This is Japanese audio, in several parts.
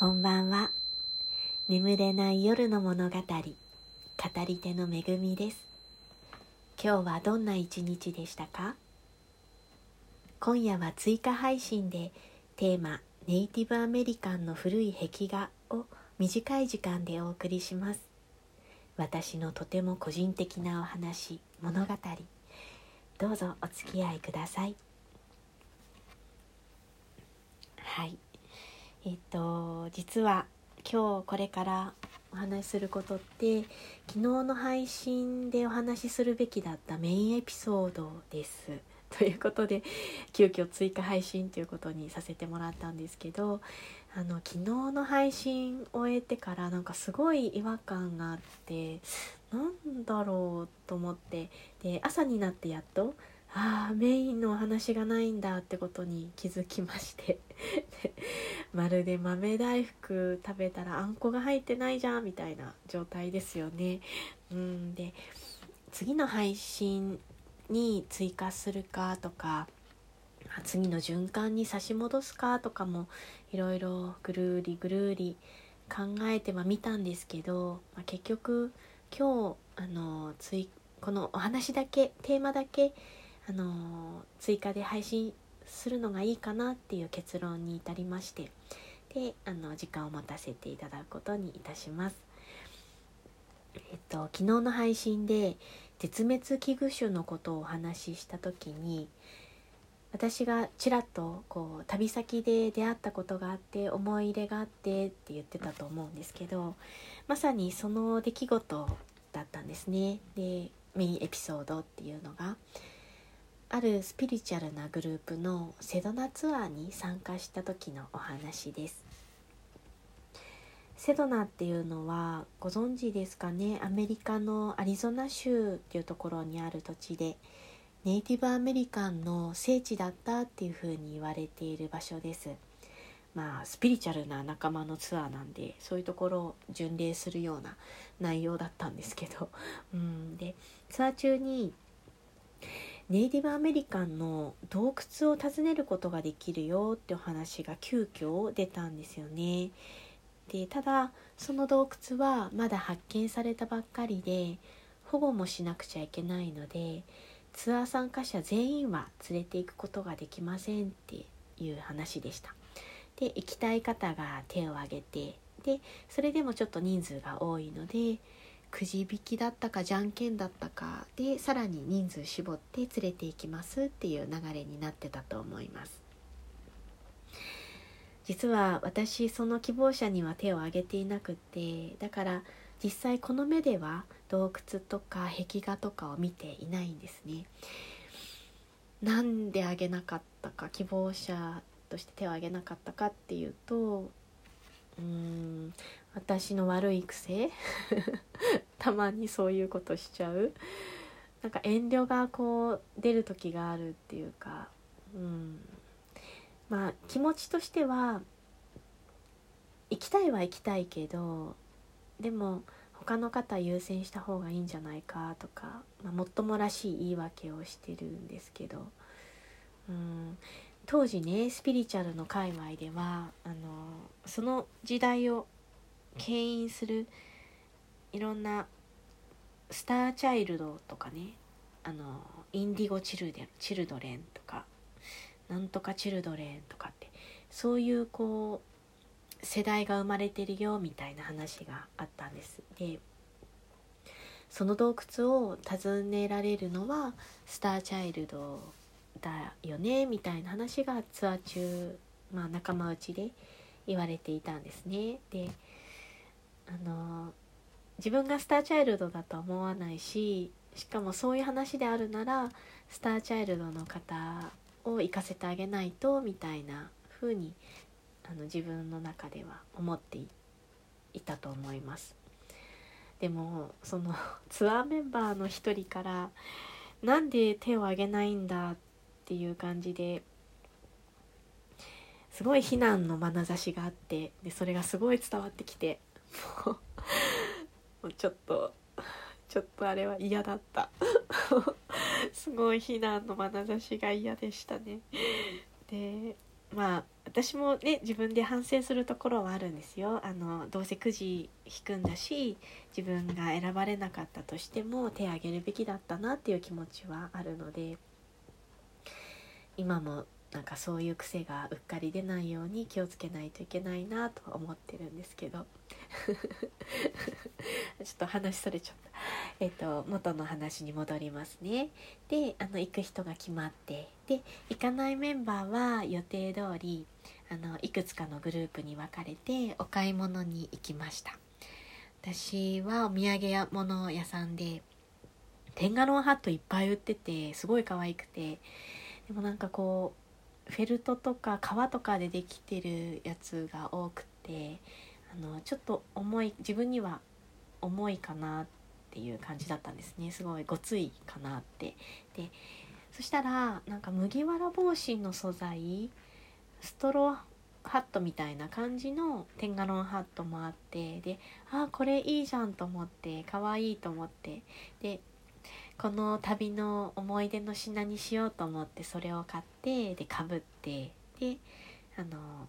こんばんは。眠れない夜の物語、語り手のめぐみです。今日はどんな一日でしたか？今夜は追加配信でテーマネイティブアメリカンの古い壁画を短い時間でお送りします。私のとても個人的なお話、物語、どうぞお付き合いください。はい。えっと実は今日これからお話しすることって昨日の配信でお話しするべきだったメインエピソードです。ということで急遽追加配信ということにさせてもらったんですけどあの昨日の配信終えてからなんかすごい違和感があってなんだろうと思ってで朝になってやっとああメインのお話がないんだってことに気づきまして まるで豆大福食べたらあんこが入ってないじゃんみたいな状態ですよね。うんで次の配信に追加するかとか次の循環に差し戻すかとかもいろいろぐるりぐるり考えてはみたんですけど、まあ、結局今日あの追このお話だけテーマだけあの追加で配信するのがいいかなっていう結論に至りましてであの時間を持たせていただくことにいたします。えっと、昨日の配信で絶滅危惧種のことをお話しした時に私がちらっとこう旅先で出会ったことがあって思い入れがあってって言ってたと思うんですけどまさにその出来事だったんですね。でメインエピソードっていうのがあるスピリチュアルなグループのセドナツアーに参加した時のお話です。セドナっていうのはご存知ですかね？アメリカのアリゾナ州っていうところにある土地でネイティブアメリカンの聖地だったっていうふうに言われている場所です。まあスピリチュアルな仲間のツアーなんでそういうところを巡礼するような内容だったんですけど。うん。でツアー中にネイティブアメリカンの洞窟を訪ねることができるよってお話が急遽出たんですよね。でただその洞窟はまだ発見されたばっかりで保護もしなくちゃいけないのでツアー参加者全員は連れて行くことができませんっていう話でした。で行きたい方が手を挙げてでそれでもちょっと人数が多いのでくじ引きだったかじゃんけんだったかでさらに人数絞って連れて行きますっていう流れになってたと思います。実は私その希望者には手を挙げていなくてだから実際この目では洞窟とか壁画とかを見ていないんですね。なんであげなかったか希望者として手を挙げなかったかっていうとうーん私の悪い癖？たまにそういうことしちゃう。なんか遠慮がこう出る時があるっていうか。うん。まあ気持ちとしては行きたいは行きたいけどでも他の方優先した方がいいんじゃないかとか、まあ、もっともらしい言い訳をしてるんですけど。うん。当時ねスピリチュアルの界隈ではあのその時代を牽引するいろんなスターチャイルドとかね。あのインディゴチルデチルドレンとか。なんとかチルドレンとかって。そういうこう世代が生まれてるよみたいな話があったんです。でその洞窟を訪ねられるのはスターチャイルドだよねみたいな話がツアー中、まあ、仲間内で言われていたんですね。であの自分がスターチャイルドだと思わないししかもそういう話であるならスターチャイルドの方を行かせてあげないとみたいな風にあの自分の中では思っていたと思います。でもそのツアーメンバーの一人から「なんで手を挙げないんだ」っていう感じですごい非難の眼差しがあってでそれがすごい伝わってきてもうちょっとちょっとあれは嫌だった。すごい非難の眼差しが嫌でしたね。でまあ私もね自分で反省するところはあるんですよ。あのどうせくじ引くんだし自分が選ばれなかったとしても手を挙げるべきだったなっていう気持ちはあるので今もなんかそういう癖がうっかり出ないように気をつけないといけないなと思ってるんですけど ちょっと話それちゃった。えっ、と元の話に戻りますね。であの行く人が決まってで行かないメンバーは予定通りあのいくつかのグループに分かれてお買い物に行きました。私はお土産物屋さんでテンガロンハットいっぱい売っててすごい可愛くてでもなんかこうフェルトとか革とかでできてるやつが多くてあのちょっと重い自分には重いかなっていう感じだったんですね。すごいごついかなって。でそしたらなんか麦わら帽子の素材ストローハットみたいな感じのテンガロンハットもあってでああこれいいじゃんと思ってかわいいと思ってでこの旅の思い出の品にしようと思ってそれを買ってでかぶってであの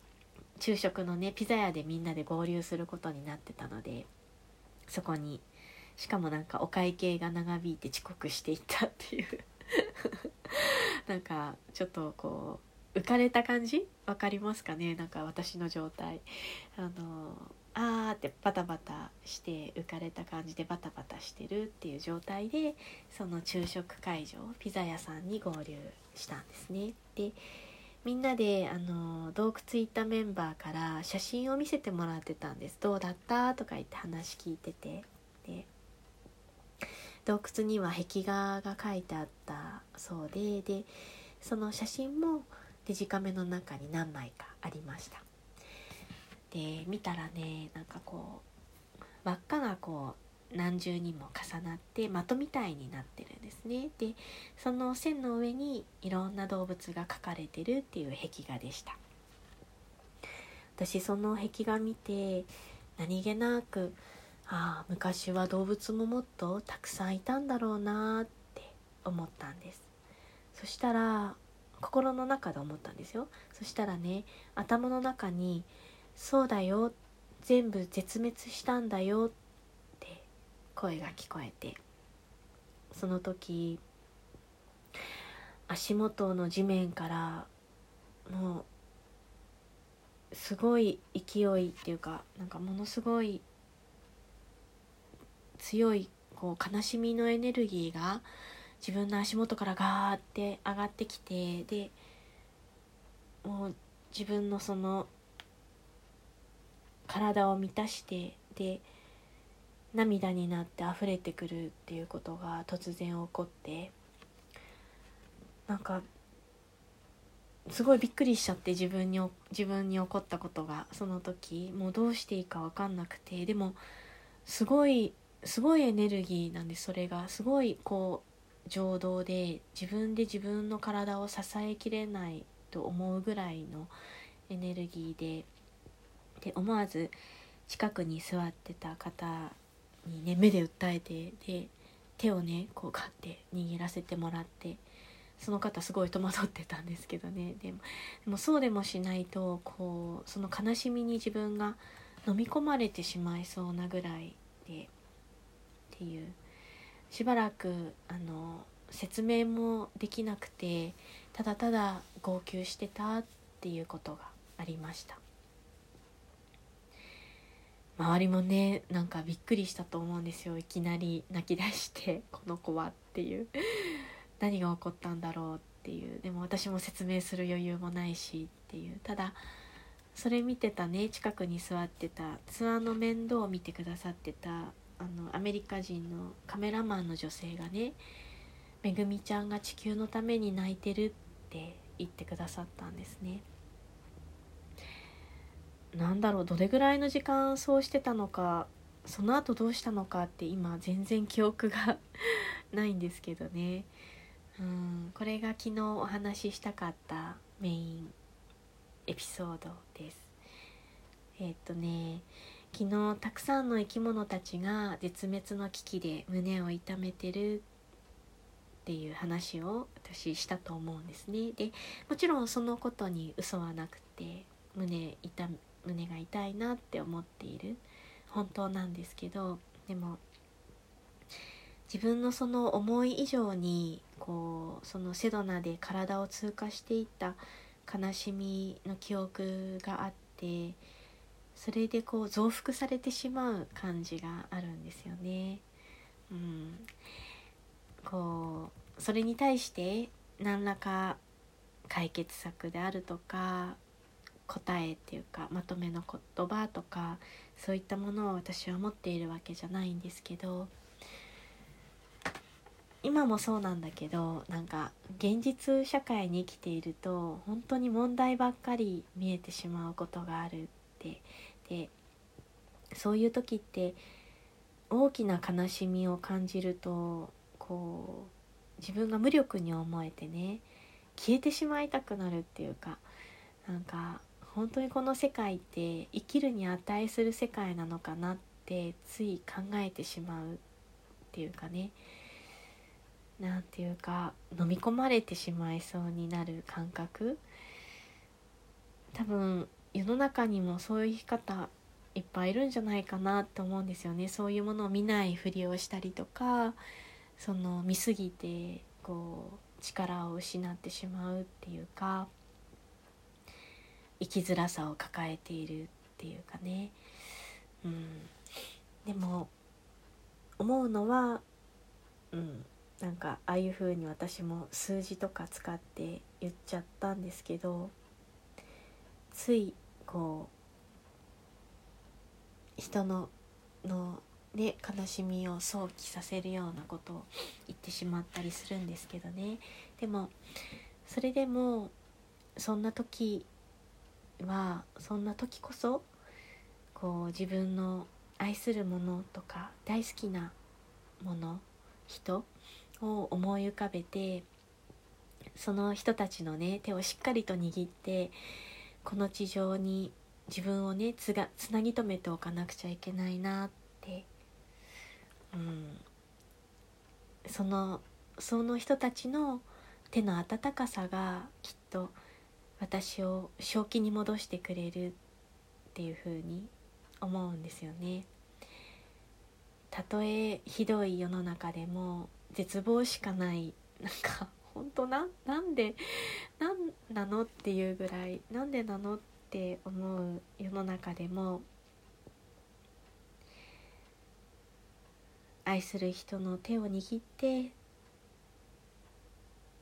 昼食のねピザ屋でみんなで合流することになってたのでそこにしかもなんかお会計が長引いて遅刻していったっていう。なんかちょっとこう浮かれた感じ？分かりますかね？なんか私の状態。あのあーってバタバタして浮かれた感じでバタバタしてるっていう状態でその昼食会場ピザ屋さんに合流したんですね。でみんなであの洞窟行ったメンバーから写真を見せてもらってたんです「どうだった?」とか言って話聞いててで洞窟には壁画が描いてあったそうででその写真もデジカメの中に何枚かありましたで見たらねなんかこう輪っかがこう何重にも重なって的みたいになってるんですね。でその線の上にいろんな動物が描かれてるっていう壁画でした。私その壁画見て何気なくああ昔は動物ももっとたくさんいたんだろうなって思ったんです。そしたら心の中で思ったんですよ。そしたらね頭の中に「そうだよ。全部絶滅したんだよ」って声が聞こえて。その時足元の地面からもうすごい勢いっていうかなんかものすごい強いこう悲しみのエネルギーが自分の足元からガーって上がってきてでもう自分のその体を満たしてで涙になって溢れてくるっていうことが突然起こってなんかすごいびっくりしちゃって自分に自分に起こったことがその時もうどうしていいか分かんなくてでもすごいすごいエネルギーなんでそれが。すごいこう情動で自分で自分の体を支えきれないと思うぐらいのエネルギーでで思わず近くに座ってた方にね目で訴えてで手をねこうガッて握らせてもらってその方すごい戸惑ってたんですけどねでもでもそうでもしないとこうその悲しみに自分が飲み込まれてしまいそうなぐらいでっていうしばらくあの説明もできなくてただただ号泣してたっていうことがありました。周りもねなんかびっくりしたと思うんですよ。いきなり泣き出して この子はっていう。何が起こったんだろうっていう。でも私も説明する余裕もないしっていう。ただそれ見てたね近くに座ってたツアーの面倒を見てくださってたあのアメリカ人のカメラマンの女性がね「めぐみちゃんが地球のために泣いてる」って言ってくださったんですね。なんだろうどれぐらいの時間そうしてたのかその後どうしたのかって今全然記憶がないんですけどねうんこれが昨日お話ししたかったメインエピソードですえー、っとね昨日たくさんの生き物たちが絶滅の危機で胸を痛めてるっていう話を私したと思うんですね。でもちろんそのことに嘘はなくて胸痛胸が痛いなって思っている本当なんですけどでも自分のその思い以上にこうそのセドナで体を通過していった悲しみの記憶があってそれでこう増幅されてしまう感じがあるんですよね。うん、こうそれに対して何らか解決策であるとか答えっていうかまとめの言葉とかそういったものを私は持っているわけじゃないんですけど今もそうなんだけどなんか現実社会に生きていると本当に問題ばっかり見えてしまうことがあるって。でそういう時って大きな悲しみを感じるとこう自分が無力に思えてね消えてしまいたくなるっていうかなんか本当にこの世界って生きるに値する世界なのかなってつい考えてしまうっていうかね。なんていうか飲み込まれてしまいそうになる感覚。多分世の中にもそういう生き方いっぱいいるんじゃないかなって思うんですよね。そういうものを見ないふりをしたりとかその見すぎてこう力を失ってしまうっていうか。生きづらさを抱えているっていうかね、うん、でも思うのは、うん、なんかああいう風に私も数字とか使って言っちゃったんですけどついこう人ののね悲しみを想起させるようなことを言ってしまったりするんですけどね。でもそれでもそんな時はそんな時こそこう自分の愛するものとか大好きなもの人を思い浮かべてその人たちのね手をしっかりと握ってこの地上に自分をねつがつなぎ止めておかなくちゃいけないなって、うん、そのその人たちの手の温かさがきっと私を正気に戻してくれるっていう風に思うんですよね。たとえひどい世の中でも絶望しかないなんか 本当ななんでなんなのっていうぐらいなんでなのって思う世の中でも愛する人の手を握って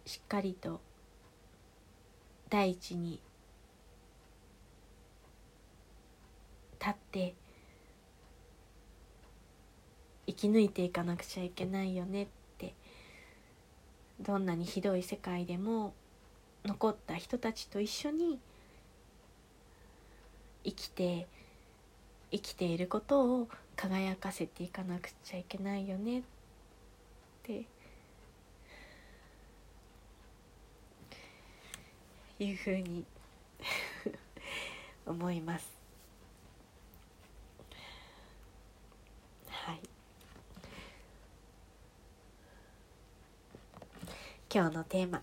しっかりと第一に立って生き抜いていかなくちゃいけないよねってどんなにひどい世界でも残った人たちと一緒に生きて生きていることを輝かせていかなくちゃいけないよねっていうふうに 思います。はい。今日のテーマ、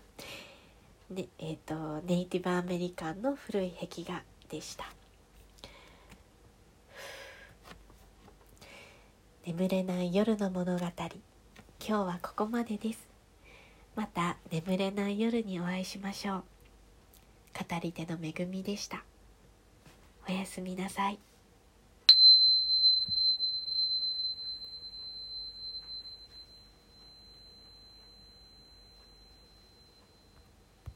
ねえーと、ネイティブアメリカンの古い壁画でした。眠れない夜の物語今日はここまでですまた眠れない夜にお会いしましょう語り手の恵みでした。おやすみなさい。